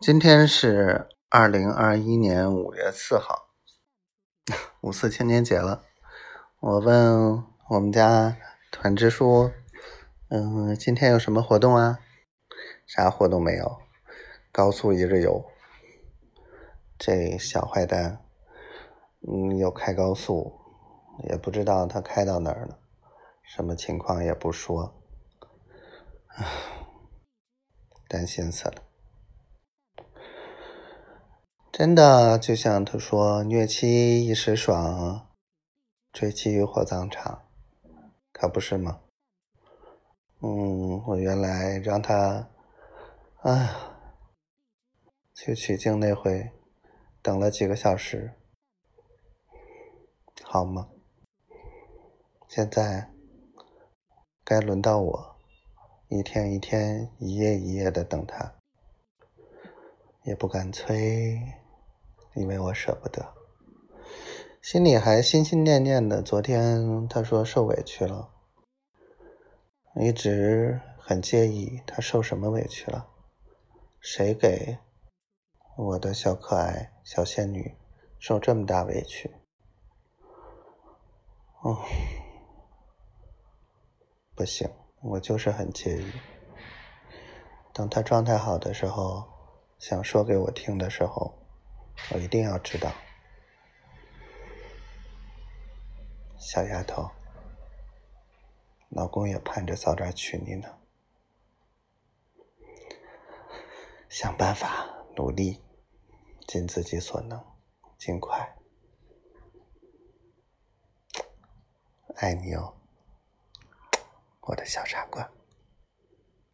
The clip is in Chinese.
今天是二零二一年五月四号，五四青年节了。我问我们家团支书：“嗯，今天有什么活动啊？”啥活动没有？高速一日游。这小坏蛋，嗯，又开高速，也不知道他开到哪儿了，什么情况也不说，唉，担心死了。真的就像他说：“虐妻一时爽，追妻火葬场，可不是吗？”嗯，我原来让他，哎呀，去取经那回，等了几个小时，好吗？现在该轮到我，一天一天，一夜一夜的等他，也不敢催。因为我舍不得，心里还心心念念的。昨天他说受委屈了，一直很介意他受什么委屈了。谁给我的小可爱、小仙女受这么大委屈？哦，不行，我就是很介意。等他状态好的时候，想说给我听的时候。我一定要知道，小丫头，老公也盼着早点娶你呢。想办法，努力，尽自己所能，尽快。爱你哦，我的小傻瓜。